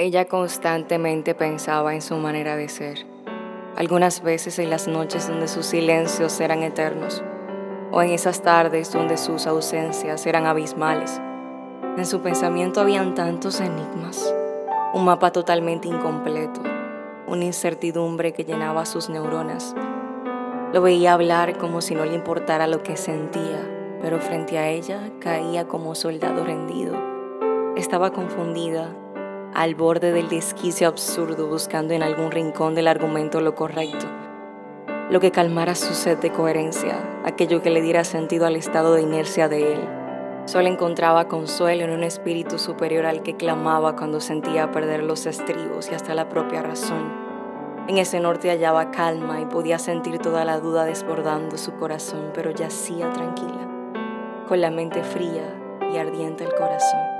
Ella constantemente pensaba en su manera de ser, algunas veces en las noches donde sus silencios eran eternos, o en esas tardes donde sus ausencias eran abismales. En su pensamiento habían tantos enigmas, un mapa totalmente incompleto, una incertidumbre que llenaba sus neuronas. Lo veía hablar como si no le importara lo que sentía, pero frente a ella caía como soldado rendido. Estaba confundida al borde del desquicio absurdo buscando en algún rincón del argumento lo correcto, lo que calmara su sed de coherencia, aquello que le diera sentido al estado de inercia de él. Solo encontraba consuelo en un espíritu superior al que clamaba cuando sentía perder los estribos y hasta la propia razón. En ese norte hallaba calma y podía sentir toda la duda desbordando su corazón, pero yacía tranquila, con la mente fría y ardiente el corazón.